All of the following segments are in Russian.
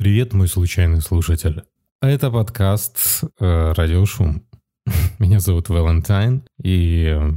Привет, мой случайный слушатель. А это подкаст э, «Радиошум». Меня зовут Валентайн, и э,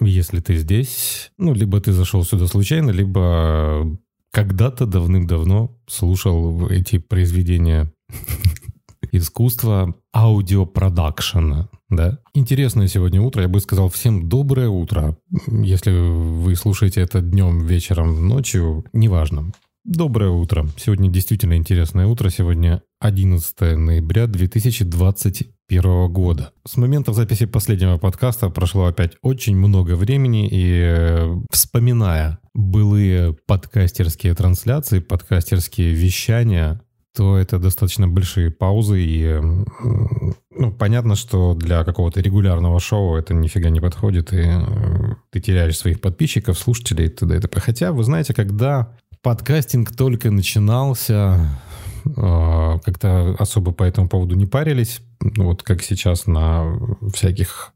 если ты здесь, ну, либо ты зашел сюда случайно, либо когда-то давным-давно слушал эти произведения искусства аудиопродакшена, да. Интересное сегодня утро, я бы сказал всем доброе утро. Если вы слушаете это днем, вечером, ночью, неважно. Доброе утро. Сегодня действительно интересное утро. Сегодня 11 ноября 2021 года. С момента записи последнего подкаста прошло опять очень много времени, и э, вспоминая былые подкастерские трансляции, подкастерские вещания, то это достаточно большие паузы, и э, ну, понятно, что для какого-то регулярного шоу это нифига не подходит, и э, ты теряешь своих подписчиков, слушателей и т.д. и. Хотя, вы знаете, когда подкастинг только начинался, как-то особо по этому поводу не парились. Вот как сейчас на всяких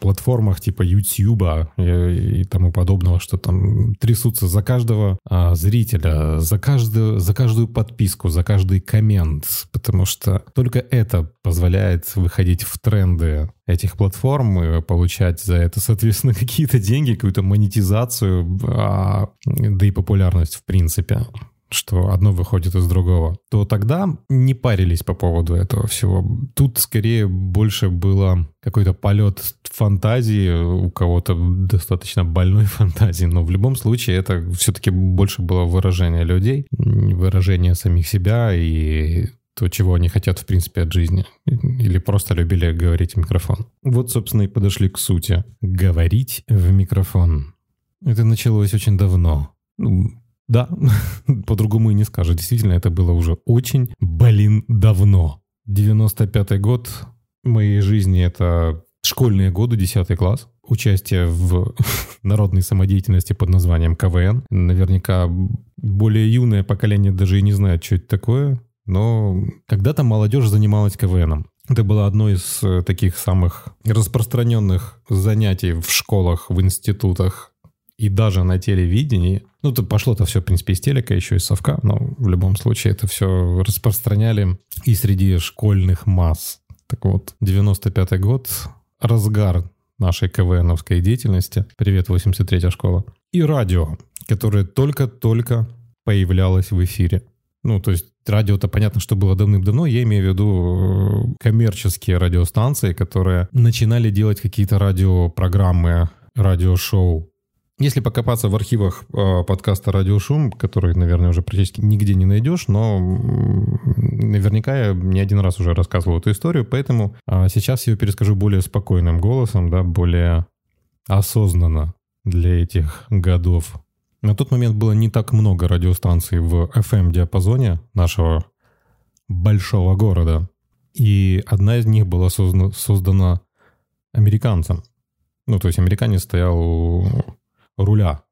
платформах типа YouTube и, и тому подобного, что там трясутся за каждого а, зрителя, за каждую, за каждую подписку, за каждый коммент, потому что только это позволяет выходить в тренды этих платформ и получать за это, соответственно, какие-то деньги, какую-то монетизацию, а, да и популярность в принципе что одно выходит из другого, то тогда не парились по поводу этого всего. Тут скорее больше было какой-то полет фантазии, у кого-то достаточно больной фантазии, но в любом случае это все-таки больше было выражение людей, выражение самих себя и то, чего они хотят, в принципе, от жизни. Или просто любили говорить в микрофон. Вот, собственно, и подошли к сути. Говорить в микрофон. Это началось очень давно. Ну, да, по-другому и не скажешь. Действительно, это было уже очень, блин, давно. 95-й год моей жизни — это школьные годы, 10 класс. Участие в народной самодеятельности под названием КВН. Наверняка более юное поколение даже и не знает, что это такое. Но когда-то молодежь занималась КВНом. Это было одно из э, таких самых распространенных занятий в школах, в институтах и даже на телевидении, ну, то пошло-то все, в принципе, из телека, еще из совка, но в любом случае это все распространяли и среди школьных масс. Так вот, 95-й год, разгар нашей КВНовской деятельности. Привет, 83-я школа. И радио, которое только-только появлялось в эфире. Ну, то есть радио-то понятно, что было давным-давно. Я имею в виду э, коммерческие радиостанции, которые начинали делать какие-то радиопрограммы, радиошоу если покопаться в архивах э, подкаста «Радиошум», который, наверное, уже практически нигде не найдешь, но наверняка я не один раз уже рассказывал эту историю, поэтому э, сейчас ее перескажу более спокойным голосом, да, более осознанно для этих годов. На тот момент было не так много радиостанций в FM-диапазоне нашего большого города, и одна из них была создана, создана американцем. Ну, то есть американец стоял руля.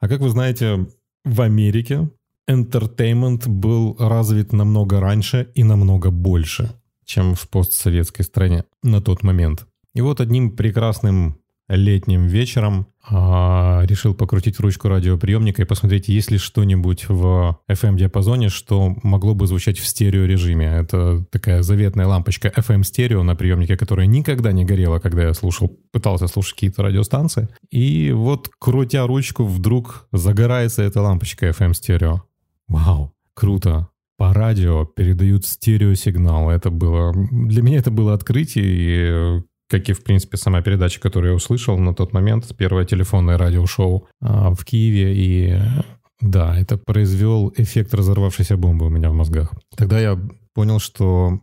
А как вы знаете, в Америке entertainment был развит намного раньше и намного больше, чем в постсоветской стране на тот момент. И вот одним прекрасным летним вечером а, решил покрутить ручку радиоприемника и посмотреть, есть ли что-нибудь в FM-диапазоне, что могло бы звучать в стереорежиме. Это такая заветная лампочка FM-стерео на приемнике, которая никогда не горела, когда я слушал, пытался слушать какие-то радиостанции. И вот, крутя ручку, вдруг загорается эта лампочка FM-стерео. Вау, круто по радио передают стереосигнал. Это было... Для меня это было открытие, и как и, в принципе, сама передача, которую я услышал на тот момент, первое телефонное радиошоу а, в Киеве, и да, это произвел эффект разорвавшейся бомбы у меня в мозгах. Тогда я понял, что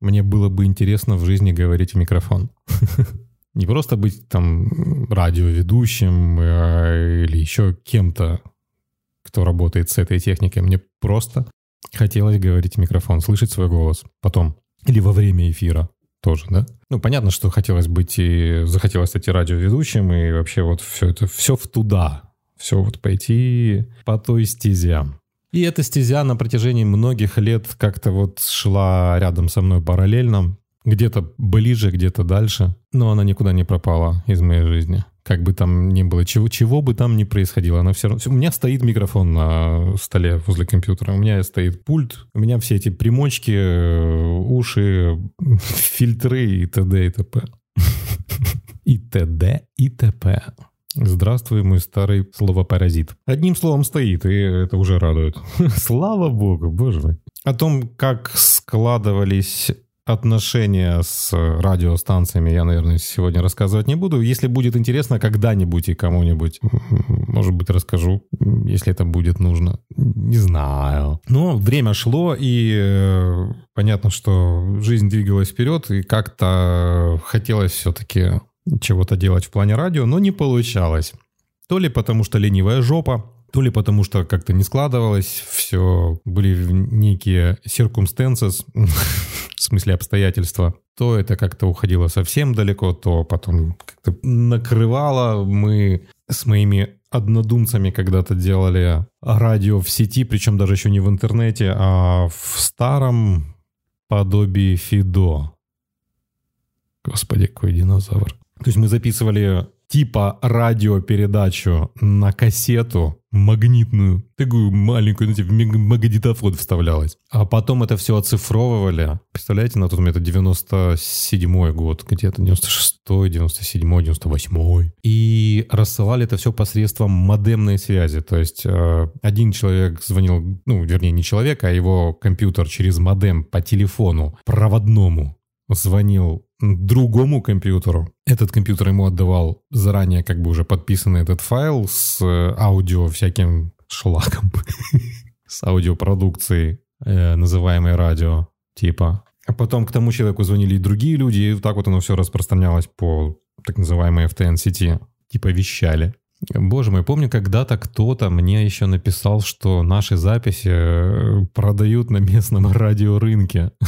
мне было бы интересно в жизни говорить в микрофон. Не просто быть там радиоведущим э, или еще кем-то, кто работает с этой техникой. Мне просто хотелось говорить в микрофон, слышать свой голос потом или во время эфира тоже, да? Ну, понятно, что хотелось быть и захотелось стать и радиоведущим, и вообще вот все это, все в туда, все вот пойти по той стезе. И эта стезя на протяжении многих лет как-то вот шла рядом со мной параллельно, где-то ближе, где-то дальше, но она никуда не пропала из моей жизни. Как бы там ни было, чего, чего бы там ни происходило, она все равно... У меня стоит микрофон на столе возле компьютера, у меня стоит пульт, у меня все эти примочки, э, уши, фильтры и т.д. и т.п. И т.д. и т.п. Здравствуй, мой старый словопаразит. Одним словом стоит, и это уже радует. Слава богу, боже мой. О том, как складывались отношения с радиостанциями я, наверное, сегодня рассказывать не буду. Если будет интересно когда-нибудь и кому-нибудь, может быть, расскажу, если это будет нужно. Не знаю. Но время шло, и э, понятно, что жизнь двигалась вперед, и как-то хотелось все-таки чего-то делать в плане радио, но не получалось. То ли потому, что ленивая жопа, то ли потому, что как-то не складывалось, все были некие circumstances, в смысле обстоятельства, то это как-то уходило совсем далеко, то потом как-то накрывало. Мы с моими однодумцами когда-то делали радио в сети, причем даже еще не в интернете, а в старом подобии Фидо. Господи, какой динозавр. То есть мы записывали типа радиопередачу на кассету магнитную, такую маленькую, ну, типа магнитофон вставлялась. А потом это все оцифровывали. Представляете, на тот момент это 97 год, где-то 96 97 98 И рассылали это все посредством модемной связи. То есть э, один человек звонил, ну, вернее, не человек, а его компьютер через модем по телефону проводному звонил другому компьютеру. Этот компьютер ему отдавал заранее как бы уже подписанный этот файл с э, аудио всяким шлаком, с аудиопродукцией, э, называемой радио, типа. А потом к тому человеку звонили и другие люди, и так вот оно все распространялось по так называемой FTN-сети, типа вещали. Боже мой, помню, когда-то кто-то мне еще написал, что наши записи э, продают на местном радиорынке.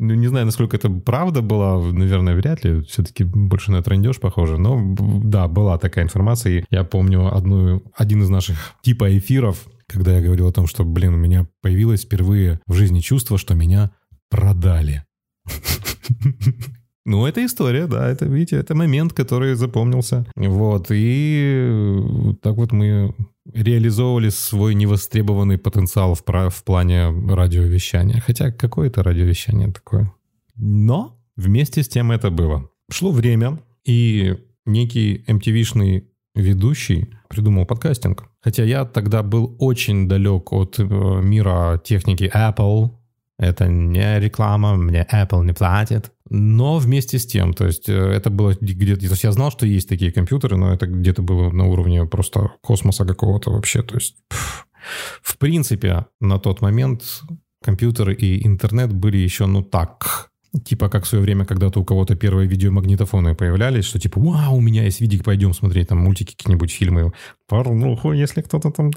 Ну, не знаю, насколько это правда была, наверное, вряд ли. Все-таки больше на трендеж похоже. Но да, была такая информация. И я помню одну, один из наших типа эфиров, когда я говорил о том, что, блин, у меня появилось впервые в жизни чувство, что меня продали. Ну, это история, да, это, видите, это момент, который запомнился. Вот, и так вот мы реализовывали свой невостребованный потенциал в, в плане радиовещания. Хотя какое это радиовещание такое? Но вместе с тем это было. Шло время, и некий MTV-шный ведущий придумал подкастинг. Хотя я тогда был очень далек от э, мира техники Apple, это не реклама, мне Apple не платит. Но вместе с тем, то есть э, это было где-то... То есть я знал, что есть такие компьютеры, но это где-то было на уровне просто космоса какого-то вообще. То есть, в принципе, на тот момент компьютеры и интернет были еще, ну так, Типа как в свое время когда-то у кого-то первые видеомагнитофоны появлялись, что типа, вау, у меня есть видик, пойдем смотреть там мультики какие-нибудь, фильмы. Порнуху, если кто-то там...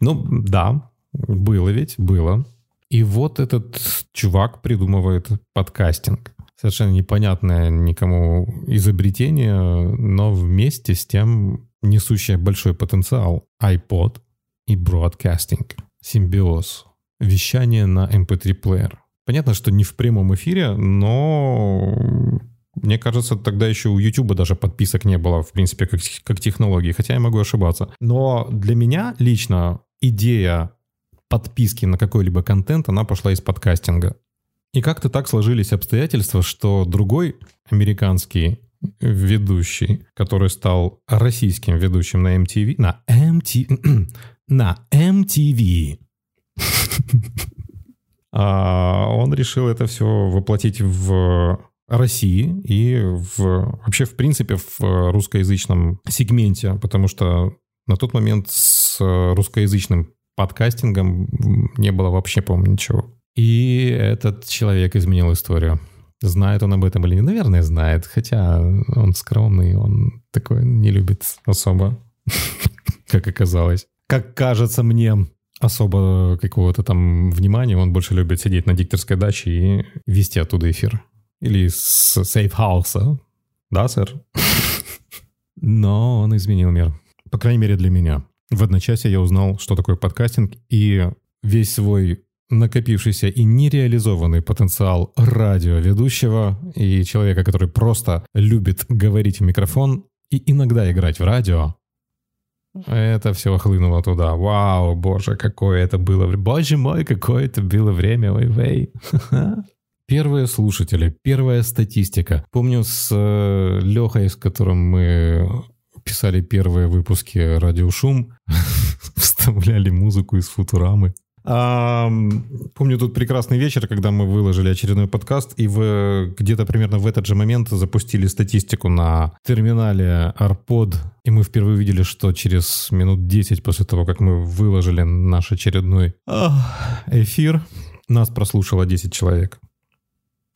Ну, да, было ведь, было. И вот этот чувак придумывает подкастинг. Совершенно непонятное никому изобретение, но вместе с тем несущее большой потенциал. iPod и бродкастинг. Симбиоз. Вещание на MP3-плеер. Эм Понятно, что не в прямом эфире, но мне кажется, тогда еще у YouTube даже подписок не было, в принципе, как, как технологии, хотя я могу ошибаться. Но для меня лично идея подписки на какой-либо контент, она пошла из подкастинга. И как-то так сложились обстоятельства, что другой американский ведущий, который стал российским ведущим на MTV, на MTV, на MTV, а, он решил это все воплотить в России и в, вообще, в принципе, в русскоязычном сегменте, потому что на тот момент с русскоязычным подкастингом не было вообще, по-моему, ничего. И этот человек изменил историю. Знает он об этом или не? Наверное, знает. Хотя он скромный, он такой не любит особо, как оказалось. Как кажется мне, особо какого-то там внимания. Он больше любит сидеть на дикторской даче и вести оттуда эфир. Или с сейфхауса. Да, сэр? Но он изменил мир. По крайней мере, для меня. В одночасье я узнал, что такое подкастинг, и весь свой накопившийся и нереализованный потенциал радиоведущего и человека, который просто любит говорить в микрофон, и иногда играть в радио, это все хлынуло туда. Вау, боже, какое это было. Боже мой, какое это было время. Ой-вей. Первые слушатели, первая статистика. Помню с э, Лехой, с которым мы писали первые выпуски «Радиошум», вставляли музыку из «Футурамы». А, помню тут прекрасный вечер, когда мы выложили очередной подкаст, и в, где-то примерно в этот же момент запустили статистику на терминале AirPod, и мы впервые увидели, что через минут 10 после того, как мы выложили наш очередной эфир, нас прослушало 10 человек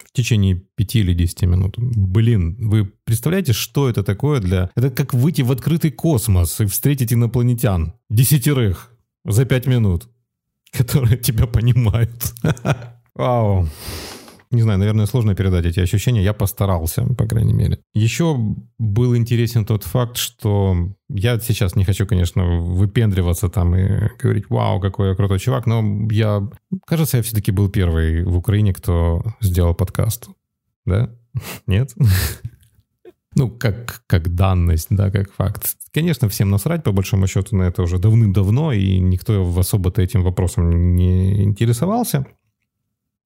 в течение 5 или 10 минут. Блин, вы представляете, что это такое для... Это как выйти в открытый космос и встретить инопланетян. Десятерых за 5 минут которые тебя понимают. Вау. Не знаю, наверное, сложно передать эти ощущения. Я постарался, по крайней мере. Еще был интересен тот факт, что я сейчас не хочу, конечно, выпендриваться там и говорить, вау, какой я крутой чувак, но я, кажется, я все-таки был первый в Украине, кто сделал подкаст. Да? Нет? Ну, как, как данность, да, как факт. Конечно, всем насрать, по большому счету, на это уже давным-давно, и никто особо-то этим вопросом не интересовался.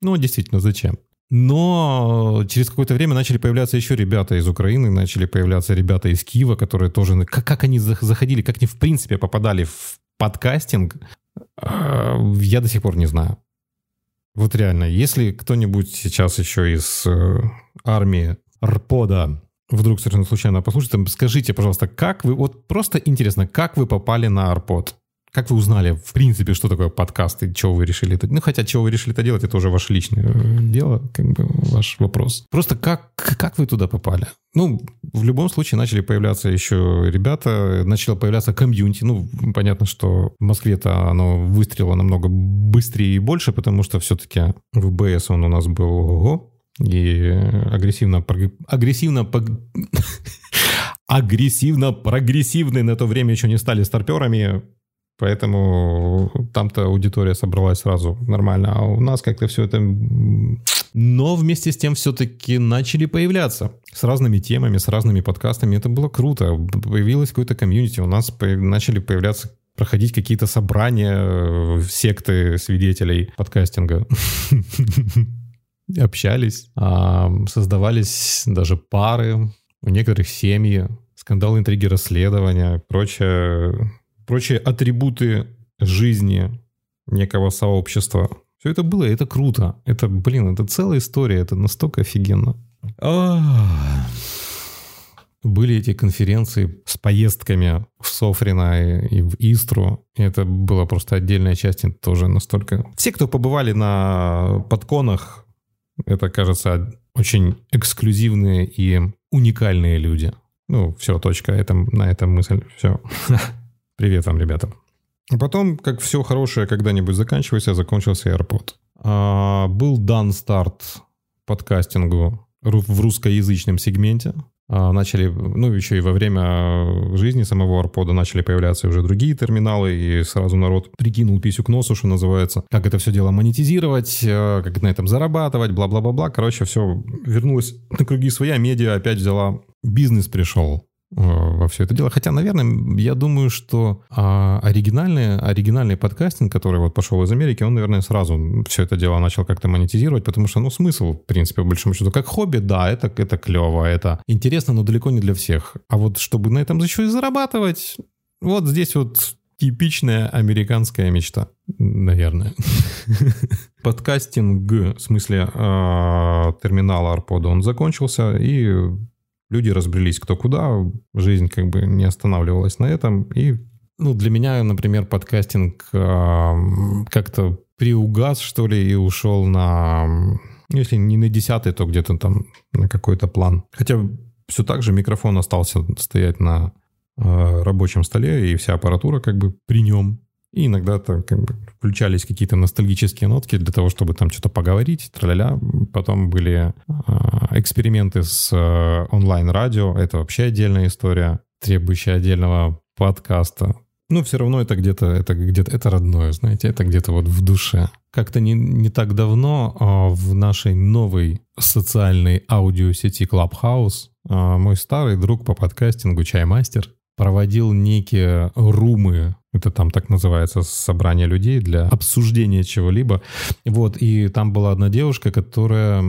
Ну, действительно, зачем? Но через какое-то время начали появляться еще ребята из Украины, начали появляться ребята из Киева, которые тоже... Как, как они заходили, как они в принципе попадали в подкастинг, а, я до сих пор не знаю. Вот реально, если кто-нибудь сейчас еще из э, армии РПОДа вдруг совершенно случайно послушать, скажите, пожалуйста, как вы, вот просто интересно, как вы попали на Арпод? Как вы узнали, в принципе, что такое подкаст и чего вы решили это... Ну, хотя, чего вы решили это делать, это уже ваше личное э, дело, как бы ваш вопрос. Просто как, как вы туда попали? Ну, в любом случае начали появляться еще ребята, начало появляться комьюнити. Ну, понятно, что в Москве-то оно выстрелило намного быстрее и больше, потому что все-таки в БС он у нас был ого, и агрессивно, агрессивно, агрессивно прогрессивные на то время еще не стали старперами, поэтому там-то аудитория собралась сразу нормально, а у нас как-то все это... Но вместе с тем все-таки начали появляться с разными темами, с разными подкастами. Это было круто. Появилось какое-то комьюнити, у нас начали появляться проходить какие-то собрания, э, секты свидетелей подкастинга. общались, создавались даже пары, у некоторых семьи, скандалы, интриги, расследования, прочее, прочие атрибуты жизни некого сообщества. Все это было, это круто. Это, блин, это целая история, это настолько офигенно. Были эти конференции с поездками в Софрино и в Истру. И это была просто отдельная часть, тоже настолько... Все, кто побывали на подконах, это, кажется, очень эксклюзивные и уникальные люди. Ну, все, точка. Это, на этом мысль. Все. Привет вам, ребята. А потом, как все хорошее когда-нибудь заканчивается, закончился AirPod. А, был дан старт подкастингу в русскоязычном сегменте. А, начали, ну, еще и во время жизни самого Арпода начали появляться уже другие терминалы, и сразу народ прикинул писю к носу, что называется, как это все дело монетизировать, э, как на этом зарабатывать, бла-бла-бла-бла. Короче, все вернулось на круги своя, медиа опять взяла, бизнес пришел. Э, во все это дело. Хотя, наверное, я думаю, что а, оригинальный, оригинальный подкастинг, который вот пошел из Америки, он, наверное, сразу все это дело начал как-то монетизировать, потому что, ну, смысл, в принципе, по большому счету, как хобби, да, это, это клево, это интересно, но далеко не для всех. А вот чтобы на этом еще и зарабатывать, вот здесь вот типичная американская мечта, наверное. Подкастинг, в смысле а, терминала Арпода, он закончился, и люди разбрелись кто куда, жизнь как бы не останавливалась на этом. И ну, для меня, например, подкастинг э, как-то приугас, что ли, и ушел на, ну, если не на десятый, то где-то там на какой-то план. Хотя все так же микрофон остался стоять на э, рабочем столе, и вся аппаратура как бы при нем. И иногда там как бы включались какие-то ностальгические нотки для того, чтобы там что-то поговорить, траля. Потом были э, эксперименты с э, онлайн-радио. Это вообще отдельная история, требующая отдельного подкаста. Но все равно это где-то, это где-то, это родное, знаете, это где-то вот в душе. Как-то не, не так давно э, в нашей новой социальной аудиосети Clubhouse а, мой старый друг по подкастингу Чаймастер проводил некие румы, это там так называется собрание людей для обсуждения чего-либо. Вот, и там была одна девушка, которая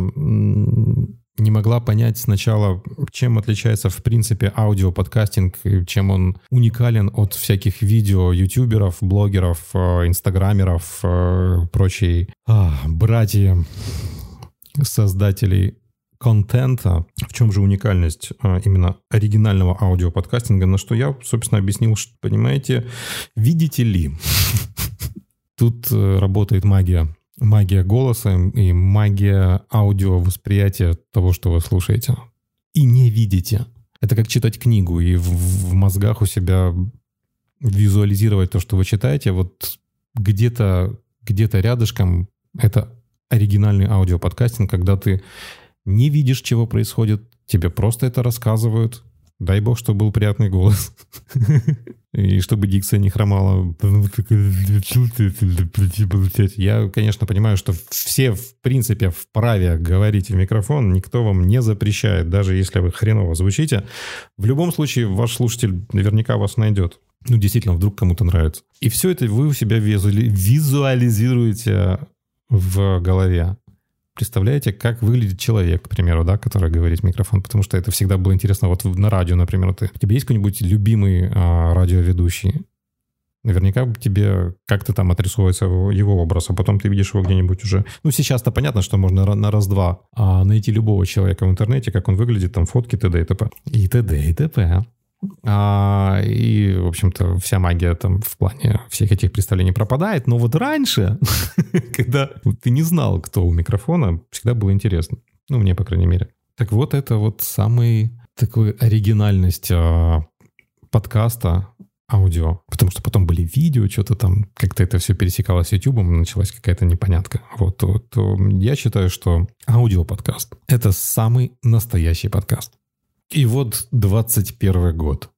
не могла понять сначала, чем отличается в принципе аудиоподкастинг, чем он уникален от всяких видео ютуберов, блогеров, э, инстаграмеров, э, прочей а, братья создателей контента. В чем же уникальность а, именно оригинального аудиоподкастинга? На что я, собственно, объяснил, что, понимаете, видите ли, тут э, работает магия магия голоса и магия аудиовосприятия того, что вы слушаете. И не видите. Это как читать книгу и в, в мозгах у себя визуализировать то, что вы читаете. Вот где-то где рядышком это оригинальный аудиоподкастинг, когда ты не видишь, чего происходит, тебе просто это рассказывают, Дай бог, чтобы был приятный голос. И чтобы дикция не хромала. Я, конечно, понимаю, что все, в принципе, вправе говорить в микрофон. Никто вам не запрещает, даже если вы хреново звучите. В любом случае, ваш слушатель наверняка вас найдет. Ну, действительно, вдруг кому-то нравится. И все это вы у себя визуализируете в голове представляете, как выглядит человек, к примеру, да, который говорит в микрофон, потому что это всегда было интересно. Вот на радио, например, ты, у тебя есть какой-нибудь любимый а, радиоведущий? Наверняка тебе как-то там отрисовывается его образ, а потом ты видишь его где-нибудь уже. Ну, сейчас-то понятно, что можно на раз-два а найти любого человека в интернете, как он выглядит, там фотки, т.д. и т.п. И т.д. и т.п. А, и, в общем-то, вся магия там в плане всех этих представлений пропадает. Но вот раньше, когда ты не знал, кто у микрофона, всегда было интересно. Ну, мне, по крайней мере. Так вот, это вот самый такой оригинальность а, подкаста аудио, потому что потом были видео, что-то там, как-то это все пересекалось с YouTube, началась какая-то непонятка. Вот, вот, я считаю, что аудиоподкаст — это самый настоящий подкаст. И вот 21 год.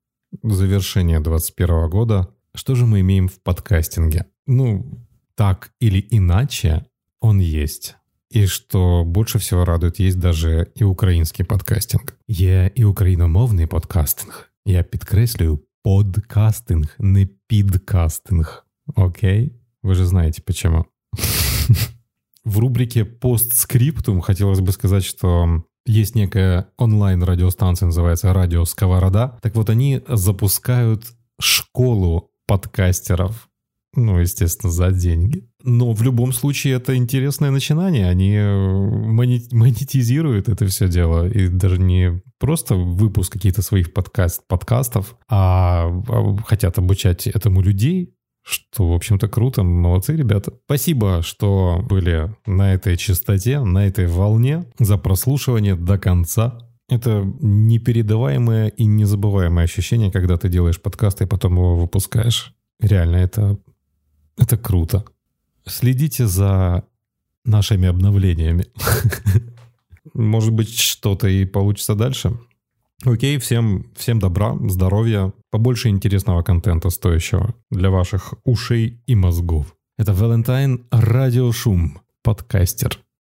Завершение 21 года. Что же мы имеем в подкастинге? Ну, так или иначе, он есть. И что больше всего радует, есть даже и украинский подкастинг. Я и україномовний подкастинг. Я підкреслюю подкастинг, не підкастинг. Окей? Вы же знаете почему. В рубрике «Постскриптум» хотелось бы сказать, что есть некая онлайн-радиостанция, называется «Радио Сковорода». Так вот, они запускают школу подкастеров. Ну, естественно, за деньги. Но в любом случае это интересное начинание. Они э, монетизируют это все дело. И даже не просто выпуск каких-то своих подкаст, подкастов, а, а хотят обучать этому людей, что, в общем-то, круто. Молодцы, ребята. Спасибо, что были на этой частоте, на этой волне, за прослушивание до конца. Это непередаваемое и незабываемое ощущение, когда ты делаешь подкаст и потом его выпускаешь. Реально, это, это круто. Следите за нашими обновлениями. Может быть, что-то и получится дальше. Окей, всем, всем добра, здоровья, побольше интересного контента стоящего для ваших ушей и мозгов. Это Валентайн Радиошум, подкастер.